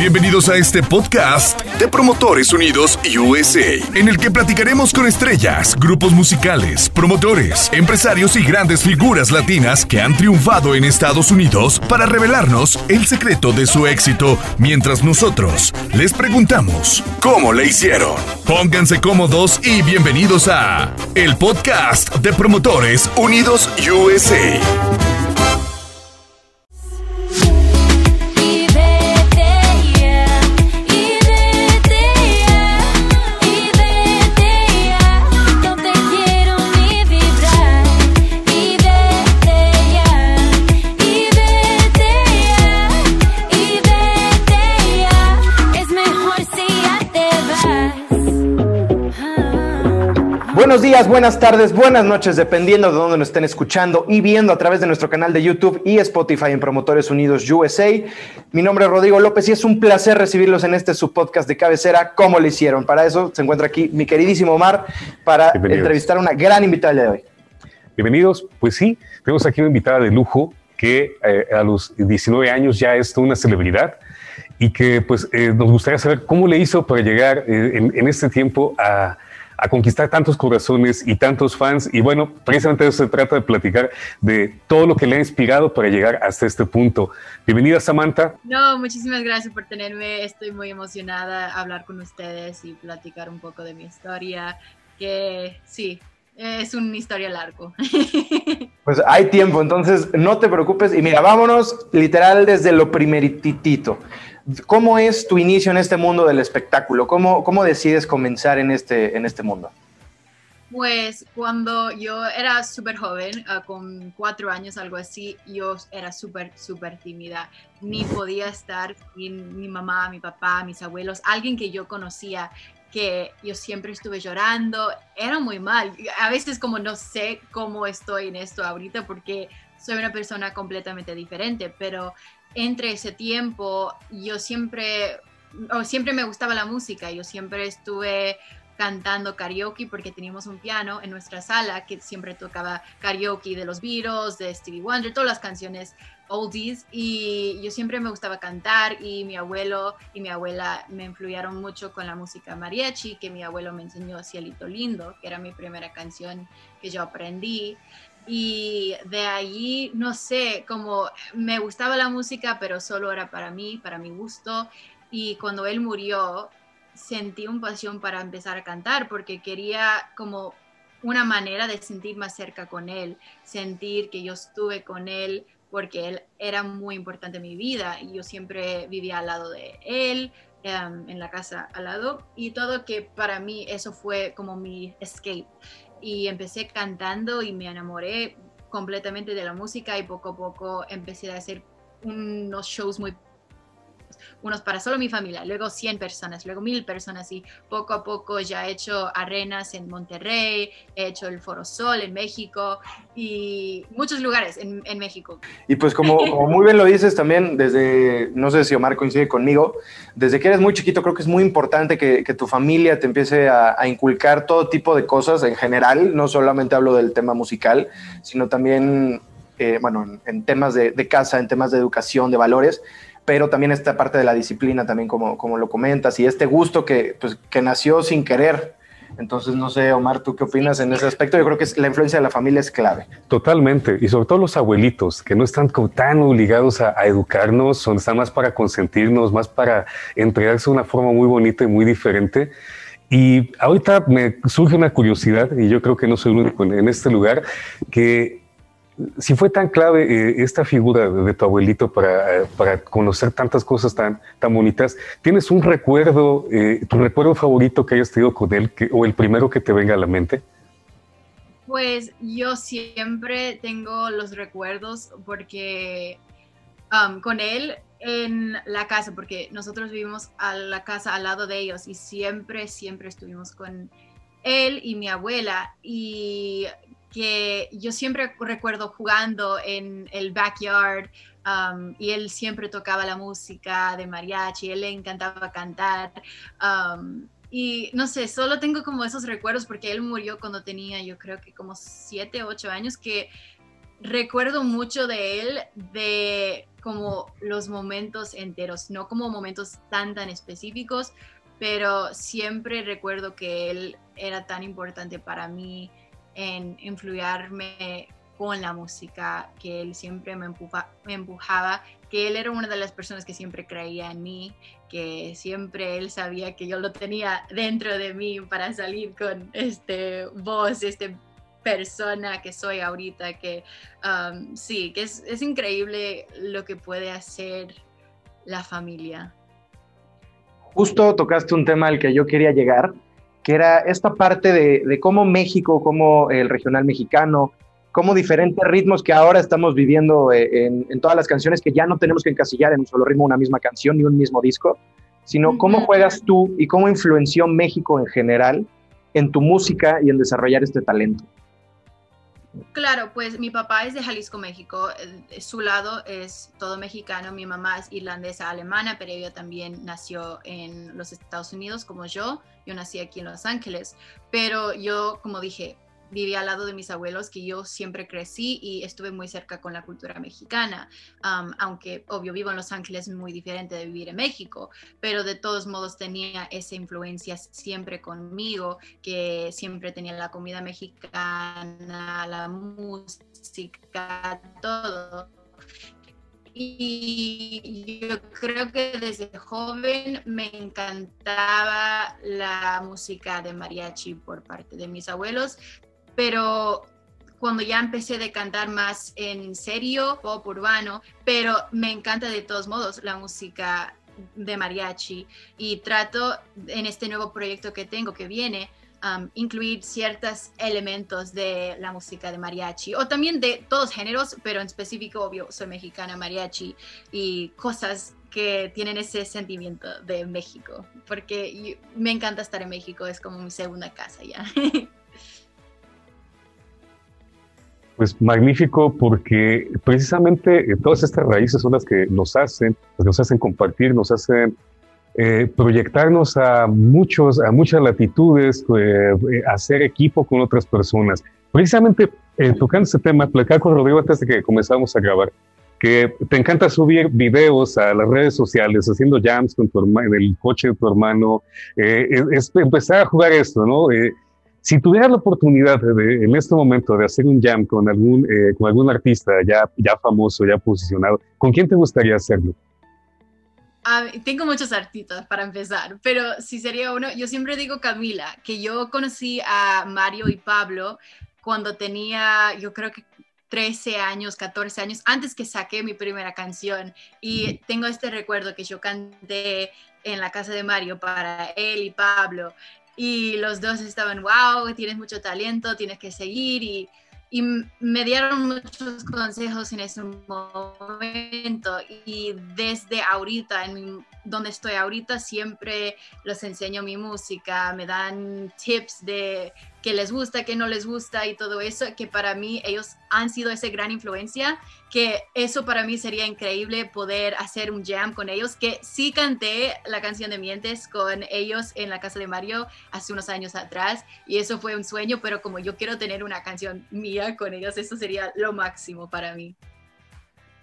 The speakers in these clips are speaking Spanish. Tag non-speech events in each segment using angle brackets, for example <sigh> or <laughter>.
Bienvenidos a este podcast de Promotores Unidos USA, en el que platicaremos con estrellas, grupos musicales, promotores, empresarios y grandes figuras latinas que han triunfado en Estados Unidos para revelarnos el secreto de su éxito, mientras nosotros les preguntamos cómo le hicieron. Pónganse cómodos y bienvenidos a el podcast de Promotores Unidos USA. Buenos días, buenas tardes, buenas noches, dependiendo de dónde nos estén escuchando y viendo a través de nuestro canal de YouTube y Spotify en Promotores Unidos USA. Mi nombre es Rodrigo López y es un placer recibirlos en este subpodcast de cabecera, ¿Cómo le hicieron? Para eso se encuentra aquí mi queridísimo Omar para entrevistar a una gran invitada de hoy. Bienvenidos, pues sí, tenemos aquí una invitada de lujo que eh, a los 19 años ya es una celebridad y que pues eh, nos gustaría saber cómo le hizo para llegar eh, en, en este tiempo a a conquistar tantos corazones y tantos fans. Y bueno, precisamente eso se trata de platicar de todo lo que le ha inspirado para llegar hasta este punto. Bienvenida, Samantha. No, muchísimas gracias por tenerme. Estoy muy emocionada a hablar con ustedes y platicar un poco de mi historia, que sí, es una historia largo. <laughs> Pues hay tiempo, entonces no te preocupes. Y mira, vámonos literal desde lo primeritito. ¿Cómo es tu inicio en este mundo del espectáculo? ¿Cómo, cómo decides comenzar en este, en este mundo? Pues cuando yo era súper joven, ah, con cuatro años, algo así, yo era súper, súper tímida. Ni podía estar sin mi mamá, mi papá, mis abuelos, alguien que yo conocía, que yo siempre estuve llorando. Era muy mal. A veces como no sé cómo estoy en esto ahorita porque soy una persona completamente diferente, pero entre ese tiempo yo siempre, o siempre me gustaba la música, yo siempre estuve cantando karaoke porque teníamos un piano en nuestra sala que siempre tocaba karaoke de los Beatles, de Stevie Wonder, todas las canciones oldies y yo siempre me gustaba cantar y mi abuelo y mi abuela me influyeron mucho con la música mariachi que mi abuelo me enseñó Cielito Lindo, que era mi primera canción que yo aprendí y de allí, no sé, como me gustaba la música, pero solo era para mí, para mi gusto. Y cuando él murió, sentí un pasión para empezar a cantar porque quería como una manera de sentir más cerca con él, sentir que yo estuve con él porque él era muy importante en mi vida y yo siempre vivía al lado de él, em, en la casa al lado y todo que para mí eso fue como mi escape. Y empecé cantando y me enamoré completamente de la música y poco a poco empecé a hacer unos shows muy unos para solo mi familia, luego 100 personas, luego 1000 personas y poco a poco ya he hecho arenas en Monterrey, he hecho el Foro Sol en México y muchos lugares en, en México. Y pues como, <laughs> como, muy bien lo dices también, desde, no sé si Omar coincide conmigo, desde que eres muy chiquito creo que es muy importante que, que tu familia te empiece a, a, inculcar todo tipo de cosas en general, no solamente hablo del tema musical, sino también, eh, bueno, en, en temas de, de casa, en temas de educación, de valores pero también esta parte de la disciplina, también como, como lo comentas, y este gusto que, pues, que nació sin querer. Entonces, no sé, Omar, ¿tú qué opinas en ese aspecto? Yo creo que la influencia de la familia es clave. Totalmente, y sobre todo los abuelitos, que no están tan obligados a, a educarnos, son, están más para consentirnos, más para entregarse de una forma muy bonita y muy diferente. Y ahorita me surge una curiosidad, y yo creo que no soy el único en este lugar, que si fue tan clave eh, esta figura de, tu abuelito para, para, conocer tantas cosas tan, tan bonitas, ¿tienes un recuerdo, eh, tu recuerdo favorito que hayas tenido con él que, o el primero que te venga a la mente? Pues yo siempre tengo los recuerdos porque um, con él en la casa, porque nosotros vivimos a la casa al lado de ellos y siempre, siempre estuvimos con él y mi abuela y que yo siempre recuerdo jugando en el backyard um, y él siempre tocaba la música de mariachi, él le encantaba cantar. Um, y no sé, solo tengo como esos recuerdos porque él murió cuando tenía yo creo que como 7, 8 años que recuerdo mucho de él, de como los momentos enteros, no como momentos tan, tan específicos, pero siempre recuerdo que él era tan importante para mí en influirme con la música, que él siempre me, empujaba, que él era una de las personas que siempre creía en mí, que siempre él sabía que yo lo tenía dentro de mí para salir con este voz, este persona que soy ahorita, que um, sí, que es, increíble lo que puede hacer la familia. Justo tocaste un tema al que yo quería llegar, que era esta parte de, de cómo México, cómo el regional mexicano, cómo diferentes ritmos que ahora estamos viviendo eh, en, en, todas las canciones, que ya no tenemos que encasillar en un solo ritmo, una misma canción ni un mismo disco, sino cómo juegas tú y cómo influenció México en general en tu música y en desarrollar este talento. Claro, pues mi papá es de Jalisco, México. Su lado es todo mexicano. Mi mamá es irlandesa alemana, pero ella también nació en los Estados Unidos como yo. Yo nací aquí en Los Ángeles. Pero yo, como dije, viví al lado de mis abuelos, que yo siempre crecí y estuve muy cerca con la cultura mexicana, aunque obvio vivo en Los Ángeles muy diferente de vivir en México, pero de todos modos tenía esa influencia siempre conmigo, que siempre tenía la comida mexicana, la música, todo. Y yo creo que desde joven me encantaba la música de mariachi por parte de mis abuelos pero cuando ya empecé a cantar más en serio, pop urbano, pero me encanta de todos modos la música de mariachi y trato en este nuevo proyecto que tengo que viene um, incluir ciertos elementos de la música de mariachi o también de todos géneros, pero en específico, obvio, soy mexicana mariachi y cosas que tienen ese sentimiento de México, porque me encanta estar en México, es como mi segunda casa ya. <laughs> Pues magnífico porque precisamente eh, todas estas raíces son las que nos hacen, nos hacen compartir, nos hacen eh, proyectarnos a, muchos, a muchas latitudes, eh, hacer equipo con otras personas. Precisamente tocando este tema, platicaba con Rodrigo antes de que comenzáramos a grabar, que te encanta subir videos a las redes sociales, haciendo jams con tu hermano, en el coche de tu hermano, es, empezar a jugar esto, ¿no? Si tuvieras la oportunidad de, en este momento de hacer un jam con algún, eh, con algún artista ya, ya famoso, ya posicionado, ¿con quién te gustaría hacerlo? tengo muchos artistas para empezar, pero si sería uno, yo siempre digo Camila, que yo conocí a Mario y Pablo cuando tenía, yo creo que 13 años, 14 años, antes que saqué mi primera canción. Y tengo este recuerdo que yo canté en la casa de Mario para él y Pablo y los dos estaban, wow, tienes mucho talento, tienes que seguir y, y me dieron muchos consejos en ese momento y desde ahorita, en donde estoy ahorita, siempre les enseño mi música, me dan tips de qué les gusta, qué no les gusta y todo eso, que para mí ellos han sido esa gran influencia, que eso para mí sería increíble poder hacer un jam con ellos, que sí canté la canción de Mientes con ellos en la casa de Mario hace unos años atrás y eso fue un sueño, pero como yo quiero tener una canción mía con ellos, eso sería lo máximo para mí.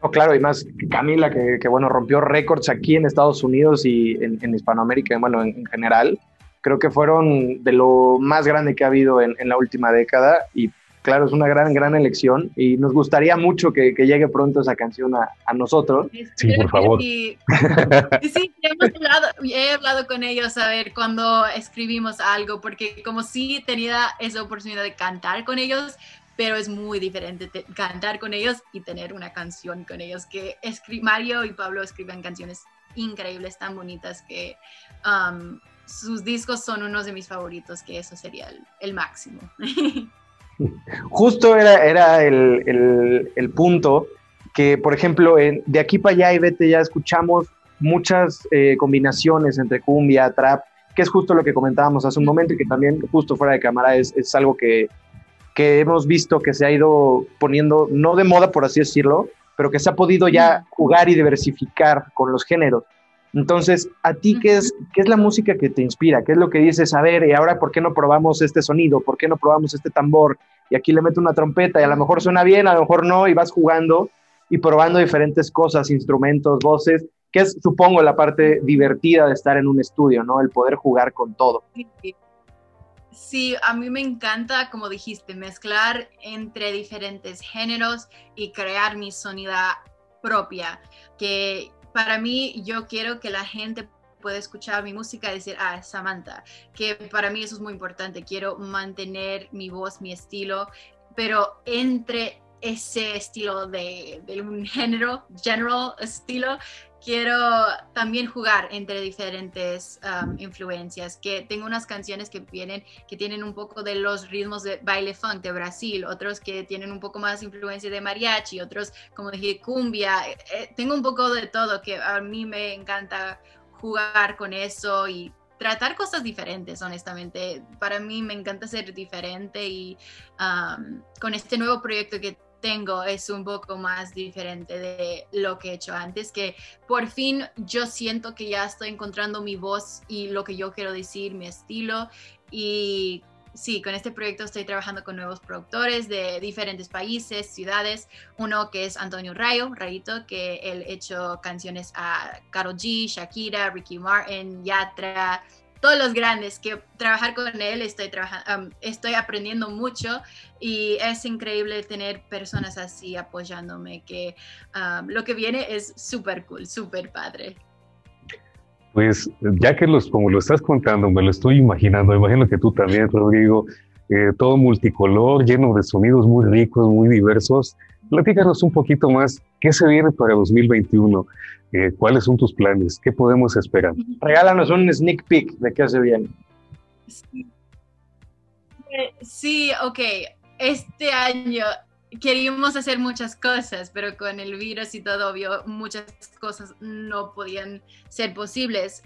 Oh, claro, y más Camila, que, bueno, rompió récords aquí en Estados Unidos y en, Hispanoamérica, bueno, en, general. Creo que fueron de lo más grande que ha habido en, la última década y claro, es una gran, gran elección y nos gustaría mucho que, llegue pronto esa canción a, nosotros. Sí, por <laughs> favor. Sí, <laughs> sí hemos hablado, he hablado con ellos a ver cuando escribimos algo, porque como sí tenía esa oportunidad de cantar con ellos, pero es muy diferente cantar con ellos y tener una canción con ellos, que Mario y Pablo escriben canciones increíbles, tan bonitas, que um, sus discos son unos de mis favoritos, que eso sería el, máximo. <laughs> Justo era, era el, el, punto que, por ejemplo, de aquí para allá y vete, ya escuchamos muchas eh, combinaciones entre cumbia, trap, que es justo lo que comentábamos hace un momento y que también justo fuera de cámara es, es algo que, que hemos visto que se ha ido poniendo, no de moda por así decirlo, pero que se ha podido ya jugar y diversificar con los géneros. Entonces, ¿a ti qué es, qué es la música que te inspira? ¿Qué es lo que dices, a ver, y ahora por qué no probamos este sonido? ¿Por qué no probamos este tambor? Y aquí le meto una trompeta y a lo mejor suena bien, a lo mejor no, y vas jugando. y probando diferentes cosas, instrumentos, voces, que es, supongo, la parte divertida de estar en un estudio, ¿no? El poder jugar con todo. Sí, a mí me encanta, como dijiste, mezclar entre diferentes géneros y crear mi sonida propia, que para mí yo quiero que la gente pueda escuchar mi música y decir, ah, Samantha, que para mí eso es muy importante, quiero mantener mi voz, mi estilo, pero entre ese estilo de, de un <laughs> género, general estilo, quiero también jugar entre diferentes um, influencias, que tengo unas canciones que vienen, que tienen un poco de los ritmos de baile funk de Brasil, otros que tienen un poco más influencia de mariachi, otros como dije cumbia, eh, eh, tengo un poco de todo que a mí me encanta jugar con eso y tratar cosas diferentes, honestamente. Para mí me encanta ser diferente y um, con este nuevo proyecto que tengo es un poco más diferente de lo que he hecho antes, que por fin yo siento que ya estoy encontrando mi voz y lo que yo quiero decir, mi estilo. Y sí, con este proyecto estoy trabajando con nuevos productores de diferentes países, ciudades. Uno que es Antonio Rayo, Rayito, que él ha hecho canciones a Karol G, Shakira, Ricky Martin, Yatra, todos los grandes, que trabajar con él estoy, trabajando, estoy aprendiendo mucho y es increíble tener personas así apoyándome, que lo que viene es súper cool, súper padre. Pues ya que los, como lo estás contando, me lo estoy imaginando, imagino que tú también, Rodrigo, eh, todo multicolor, lleno de sonidos muy ricos, muy diversos. Platícanos un poquito más, ¿qué se viene para 2021? Eh, ¿Cuáles son tus planes? ¿Qué podemos esperar? Regálanos un sneak peek de qué se viene. Sí, ok. Este año queríamos hacer muchas cosas, pero con el virus y todo, obvio, muchas cosas no podían ser posibles.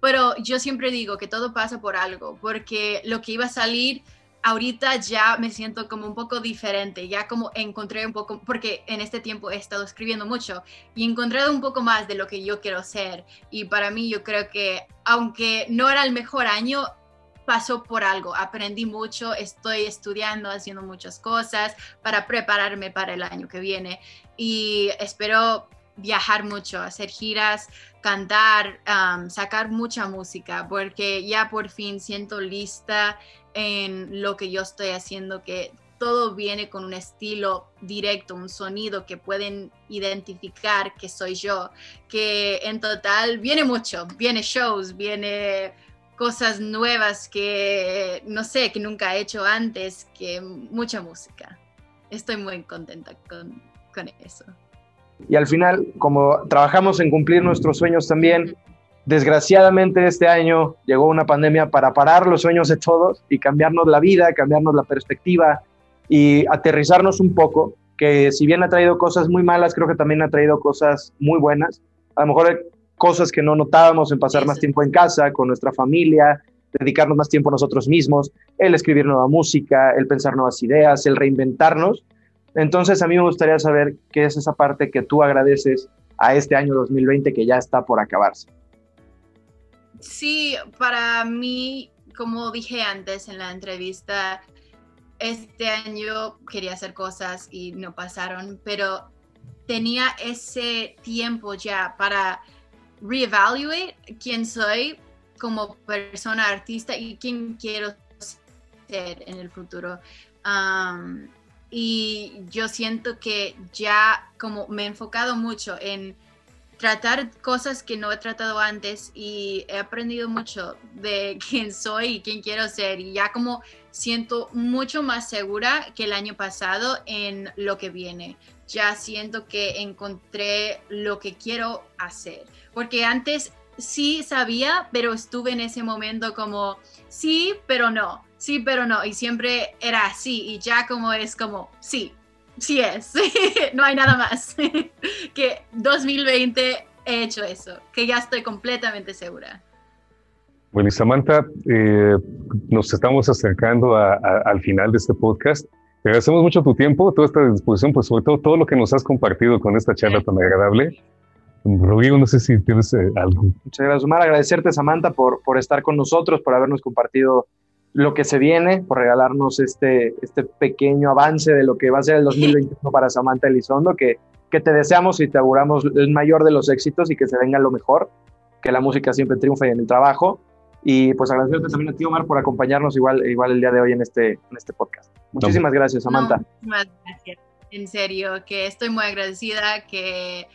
pero yo siempre digo que todo pasa por algo, porque lo que iba a salir ahorita ya me siento como un poco diferente, ya como encontré un poco, porque en este tiempo he estado escribiendo mucho y he encontrado un poco más de lo que yo quiero ser. Y para mí yo creo que aunque no era el mejor año, pasó por algo, aprendí mucho, estoy estudiando, haciendo muchas cosas para prepararme para el año que viene y espero viajar mucho, hacer giras, cantar, sacar mucha música, porque ya por fin siento lista en lo que yo estoy haciendo, que todo viene con un estilo directo, un sonido que pueden identificar que soy yo, que en total viene mucho, viene shows, viene cosas nuevas que no sé, que nunca he hecho antes, que mucha música. Estoy muy contenta con, con eso. Y al final, como trabajamos en cumplir nuestros sueños también, Desgraciadamente este año llegó una pandemia para parar los sueños de todos y cambiarnos la vida, cambiarnos la perspectiva y aterrizarnos un poco, que si bien ha traído cosas muy malas, creo que también ha traído cosas muy buenas. A lo mejor cosas que no notábamos en pasar más tiempo en casa, con nuestra familia, dedicarnos más tiempo a nosotros mismos, el escribir nueva música, el pensar nuevas ideas, el reinventarnos. Entonces a mí me gustaría saber qué es esa parte que tú agradeces a este año 2020 que ya está por acabarse. Sí, para mí, como dije antes en la entrevista, este año quería hacer cosas y no pasaron, pero tenía ese tiempo ya para reevaluate quién soy como persona artista y quién quiero ser en el futuro. y yo siento que ya como me he enfocado mucho en tratar cosas que no he tratado antes y he aprendido mucho de <laughs> quién soy y quién quiero ser. Y ya como siento mucho más segura que el año pasado en lo que viene. Ya siento que encontré lo que quiero hacer, porque antes sí sabía, pero estuve en ese momento como sí, pero no, sí, pero no, y siempre era así. Y ya como es como sí, sí es, <laughs> no hay nada más. <laughs> que 2020 he hecho eso, que ya estoy completamente segura. Bueno, y Samantha, eh, nos estamos acercando al final de este podcast. Te agradecemos mucho tu tiempo, toda esta disposición, pues sobre todo todo lo que nos has compartido con esta charla tan agradable. Rodrigo, no sé si tienes eh, algo. Muchas gracias, Omar. Agradecerte, Samantha, por, por estar con nosotros, por habernos compartido lo que se viene, por regalarnos este, este pequeño avance de lo que va a ser el 2021 para Samantha Elizondo, que que te deseamos y te auguramos el mayor de los éxitos y que se venga lo mejor, que la música siempre triunfe en el trabajo. Y pues agradecerte también a ti, Omar, por acompañarnos igual, igual el día de hoy en este, en este podcast. Muchísimas gracias, Samantha. muchísimas gracias. En serio, que estoy muy agradecida que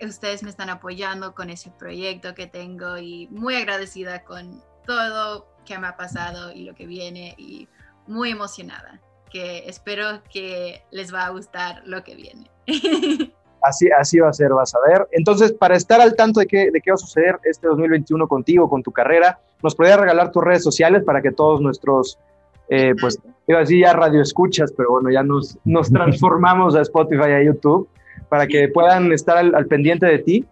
ustedes me están apoyando con ese proyecto que tengo y muy agradecida con todo que me ha pasado y lo que viene y muy emocionada, que espero que les va a gustar lo que viene. <laughs> Así, así va a ser, vas a ver. Entonces, para estar al tanto de qué, de qué va a suceder este 2021 contigo, con tu carrera, ¿nos podrías regalar tus redes sociales para que todos nuestros, eh, pues, iba a decir ya radio escuchas, pero bueno, ya nos, nos <laughs> transformamos a Spotify y a YouTube para que puedan estar al, pendiente de ti?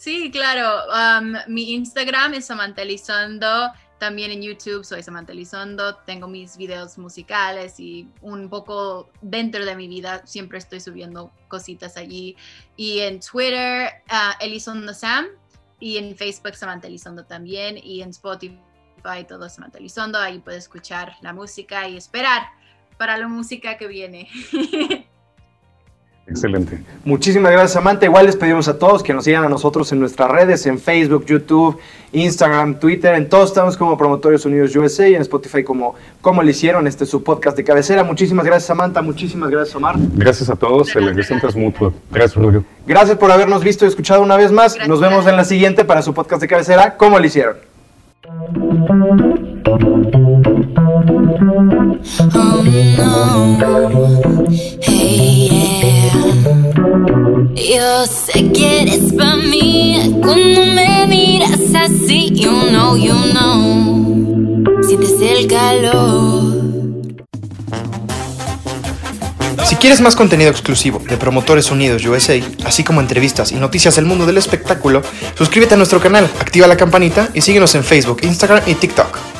Sí, claro. Um, mi Instagram es Samantha Elizondo. También en YouTube soy Samantha Elizondo. Tengo mis videos musicales y un poco dentro de mi vida siempre estoy subiendo cositas allí. Y en Twitter, uh, Elizondo Sam. Y en Facebook, Samantha Elizondo también. Y en Spotify, todo Samantha Elizondo. Ahí puedes escuchar la música y esperar para la música que viene. <laughs> Excelente. Muchísimas gracias, Samantha. Igual les pedimos a todos que nos sigan a nosotros en nuestras redes, en Facebook, YouTube, Instagram, Twitter. En todos estamos como Promotorios Unidos USA y en Spotify como, como le hicieron. Este su podcast de cabecera. Muchísimas gracias, Samantha. Muchísimas gracias, Omar. Gracias a todos. El agradecimiento es mutuo. Gracias, Rodrigo. Gracias por habernos visto y escuchado una vez más. Nos vemos en la siguiente para su podcast de cabecera. ¿Cómo le hicieron? Yo sé que eres para mí cuando me miras así. You know, you know. Sientes el calor. Si quieres más contenido exclusivo de Promotores Unidos USA, así como entrevistas y noticias del mundo del espectáculo, suscríbete a nuestro canal, activa la campanita y síguenos en Facebook, Instagram y TikTok.